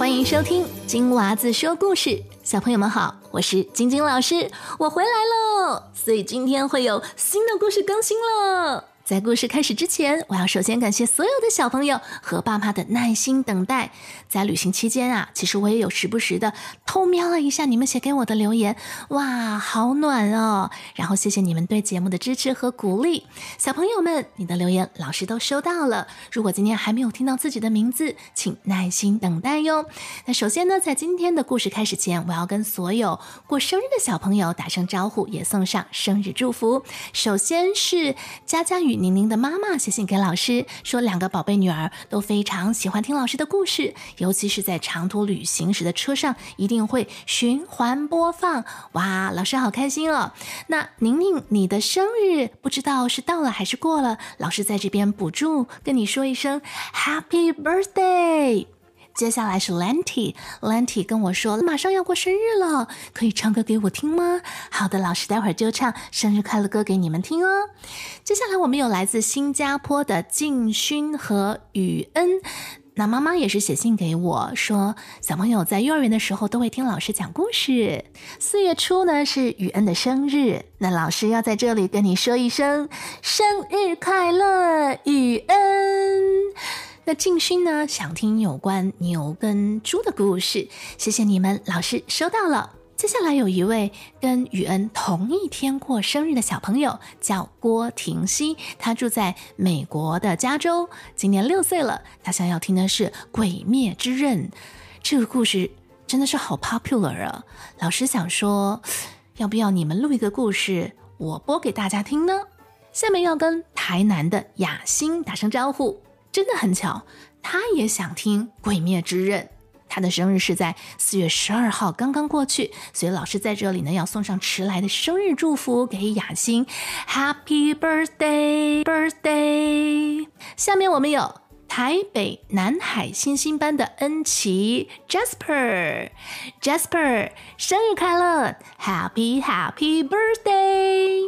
欢迎收听金娃子说故事，小朋友们好，我是晶晶老师，我回来喽，所以今天会有新的故事更新了。在故事开始之前，我要首先感谢所有的小朋友和爸妈的耐心等待。在旅行期间啊，其实我也有时不时的偷瞄了一下你们写给我的留言，哇，好暖哦！然后谢谢你们对节目的支持和鼓励，小朋友们，你的留言老师都收到了。如果今天还没有听到自己的名字，请耐心等待哟。那首先呢，在今天的故事开始前，我要跟所有过生日的小朋友打声招呼，也送上生日祝福。首先是佳佳与宁宁的妈妈写信给老师，说两个宝贝女儿都非常喜欢听老师的故事。尤其是在长途旅行时的车上，一定会循环播放。哇，老师好开心哦！那宁宁，你的生日不知道是到了还是过了？老师在这边补祝，跟你说一声 Happy Birthday。接下来是 Lanty，Lanty 跟我说马上要过生日了，可以唱歌给我听吗？好的，老师待会儿就唱生日快乐歌给你们听哦。接下来我们有来自新加坡的静勋和雨恩。那妈妈也是写信给我说，小朋友在幼儿园的时候都会听老师讲故事。四月初呢是雨恩的生日，那老师要在这里跟你说一声生日快乐，雨恩。那静勋呢想听有关牛跟猪的故事，谢谢你们，老师收到了。接下来有一位跟雨恩同一天过生日的小朋友，叫郭婷熙，他住在美国的加州，今年六岁了。他想要听的是《鬼灭之刃》这个故事，真的是好 popular 啊！老师想说，要不要你们录一个故事，我播给大家听呢？下面要跟台南的雅欣打声招呼，真的很巧，他也想听《鬼灭之刃》。他的生日是在四月十二号，刚刚过去，所以老师在这里呢要送上迟来的生日祝福给雅欣，Happy birthday，birthday。下面我们有台北南海星星班的恩琪 Jasper，Jasper 生日快乐，Happy Happy birthday。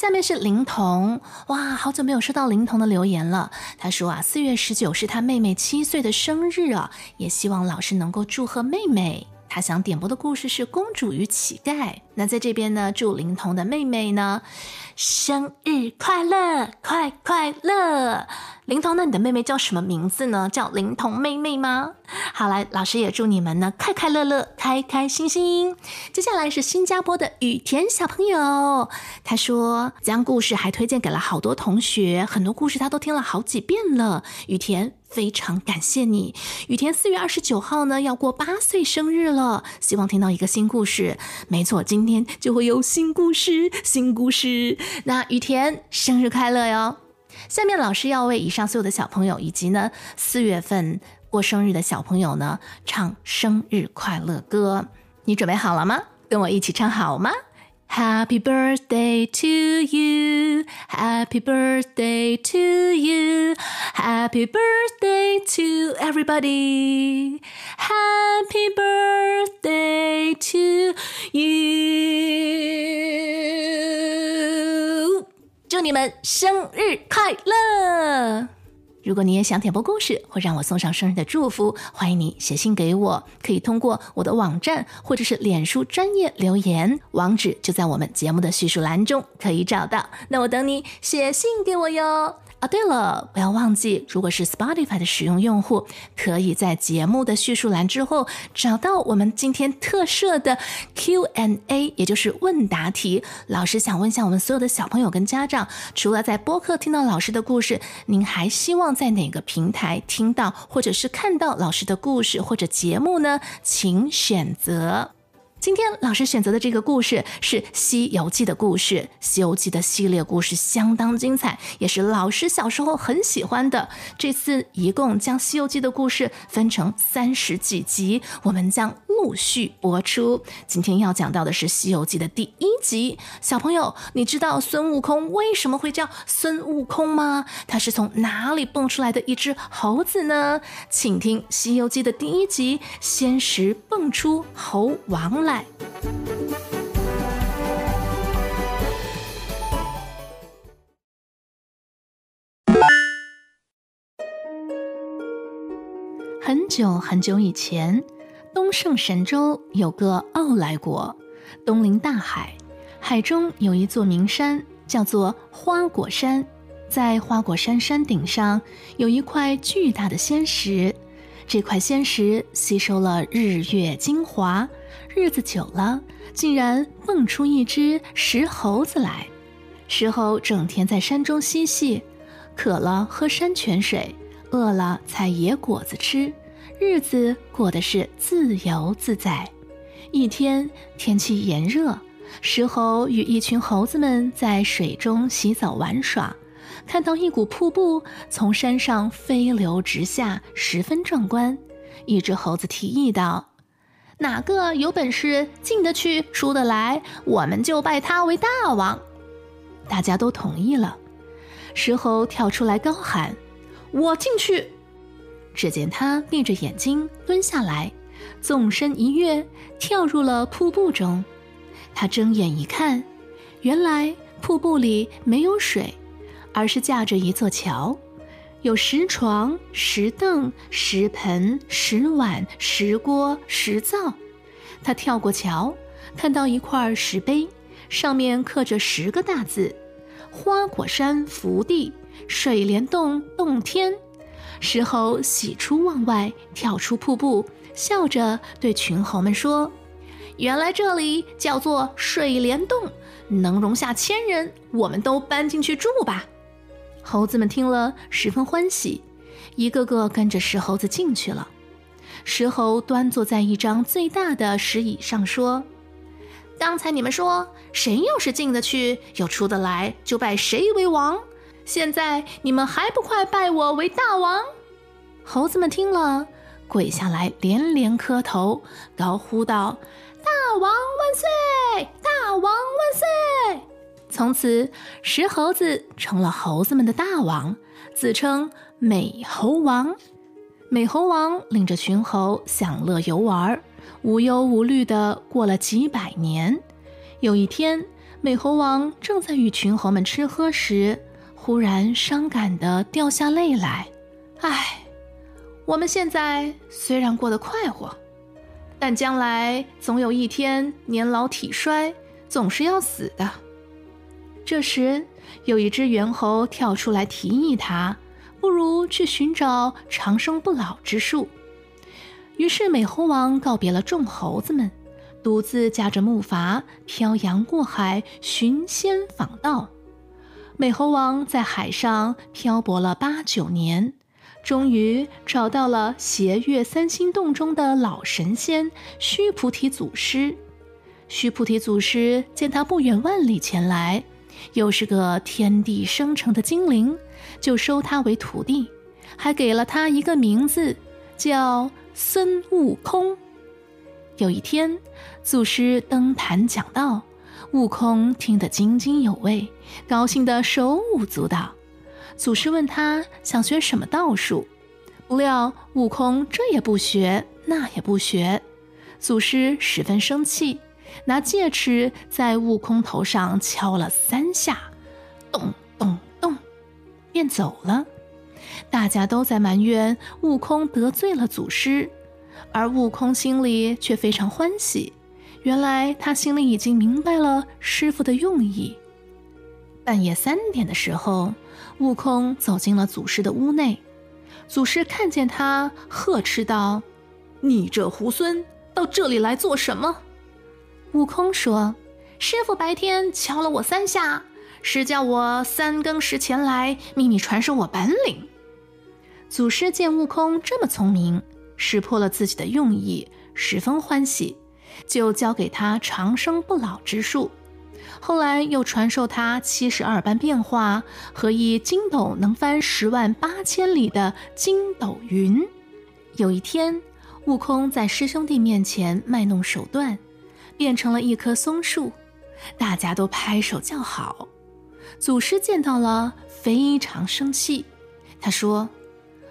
下面是林童，哇，好久没有收到林童的留言了。他说啊，四月十九是他妹妹七岁的生日啊，也希望老师能够祝贺妹妹。他想点播的故事是《公主与乞丐》。那在这边呢，祝林童的妹妹呢生日快乐，快快乐！林童，那你的妹妹叫什么名字呢？叫林童妹妹吗？好，来，老师也祝你们呢快快乐乐，开开心心。接下来是新加坡的雨田小朋友，他说将故事还推荐给了好多同学，很多故事他都听了好几遍了。雨田。非常感谢你，雨田四月二十九号呢要过八岁生日了，希望听到一个新故事。没错，今天就会有新故事，新故事。那雨田生日快乐哟！下面老师要为以上所有的小朋友以及呢四月份过生日的小朋友呢唱生日快乐歌，你准备好了吗？跟我一起唱好吗？Happy birthday to you, Happy birthday to you, Happy birthday to everybody, Happy birthday to you，祝你们生日快乐！如果你也想点播故事，或让我送上生日的祝福，欢迎你写信给我，可以通过我的网站或者是脸书专业留言，网址就在我们节目的叙述栏中可以找到。那我等你写信给我哟。啊，对了，不要忘记，如果是 Spotify 的使用用户，可以在节目的叙述栏之后找到我们今天特设的 Q&A，也就是问答题。老师想问一下我们所有的小朋友跟家长，除了在播客听到老师的故事，您还希望在哪个平台听到或者是看到老师的故事或者节目呢？请选择。今天老师选择的这个故事是《西游记》的故事，《西游记》的系列故事相当精彩，也是老师小时候很喜欢的。这次一共将《西游记》的故事分成三十几集，我们将陆续播出。今天要讲到的是《西游记》的第一集。小朋友，你知道孙悟空为什么会叫孙悟空吗？他是从哪里蹦出来的一只猴子呢？请听《西游记》的第一集《仙石蹦出猴王来》。很久很久以前，东胜神州有个傲来国，东临大海，海中有一座名山，叫做花果山。在花果山山顶上，有一块巨大的仙石，这块仙石吸收了日月精华，日子久了，竟然蹦出一只石猴子来。石猴整天在山中嬉戏，渴了喝山泉水，饿了采野果子吃，日子过得是自由自在。一天天气炎热，石猴与一群猴子们在水中洗澡玩耍。看到一股瀑布从山上飞流直下，十分壮观。一只猴子提议道：“哪个有本事进得去、出得来，我们就拜他为大王。”大家都同意了。石猴跳出来高喊：“我进去！”只见他闭着眼睛蹲下来，纵身一跃，跳入了瀑布中。他睁眼一看，原来瀑布里没有水。而是架着一座桥，有石床、石凳、石盆、石碗、石锅、石灶。他跳过桥，看到一块石碑，上面刻着十个大字：“花果山福地，水帘洞洞天。”石猴喜出望外，跳出瀑布，笑着对群猴们说：“原来这里叫做水帘洞，能容下千人，我们都搬进去住吧。”猴子们听了十分欢喜，一个个跟着石猴子进去了。石猴端坐在一张最大的石椅上，说：“刚才你们说，谁要是进得去又出得来，就拜谁为王。现在你们还不快拜我为大王？”猴子们听了，跪下来连连磕头，高呼道：“大王万岁！大王万岁！”从此，石猴子成了猴子们的大王，自称美猴王。美猴王领着群猴享乐游玩，无忧无虑地过了几百年。有一天，美猴王正在与群猴们吃喝时，忽然伤感地掉下泪来。唉，我们现在虽然过得快活，但将来总有一天年老体衰，总是要死的。这时，有一只猿猴跳出来提议他，不如去寻找长生不老之术。于是，美猴王告别了众猴子们，独自驾着木筏漂洋过海寻仙访道。美猴王在海上漂泊了八九年，终于找到了斜月三星洞中的老神仙须菩提祖师。须菩提祖师见他不远万里前来。又是个天地生成的精灵，就收他为徒弟，还给了他一个名字，叫孙悟空。有一天，祖师登坛讲道，悟空听得津津有味，高兴得手舞足蹈。祖师问他想学什么道术，不料悟空这也不学，那也不学。祖师十分生气。拿戒尺在悟空头上敲了三下，咚咚咚，便走了。大家都在埋怨悟空得罪了祖师，而悟空心里却非常欢喜。原来他心里已经明白了师傅的用意。半夜三点的时候，悟空走进了祖师的屋内。祖师看见他，呵斥道：“你这猢狲，到这里来做什么？”悟空说：“师傅白天敲了我三下，是叫我三更时前来，秘密传授我本领。”祖师见悟空这么聪明，识破了自己的用意，十分欢喜，就教给他长生不老之术。后来又传授他七十二般变化和一筋斗能翻十万八千里的筋斗云。有一天，悟空在师兄弟面前卖弄手段。变成了一棵松树，大家都拍手叫好。祖师见到了，非常生气。他说：“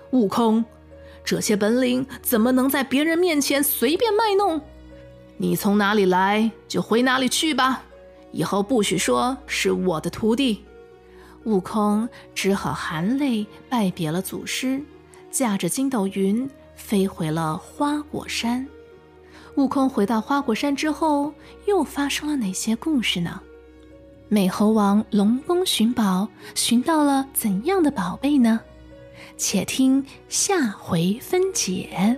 悟空，这些本领怎么能在别人面前随便卖弄？你从哪里来就回哪里去吧，以后不许说是我的徒弟。”悟空只好含泪拜别了祖师，驾着筋斗云飞回了花果山。悟空回到花果山之后，又发生了哪些故事呢？美猴王龙宫寻宝，寻到了怎样的宝贝呢？且听下回分解。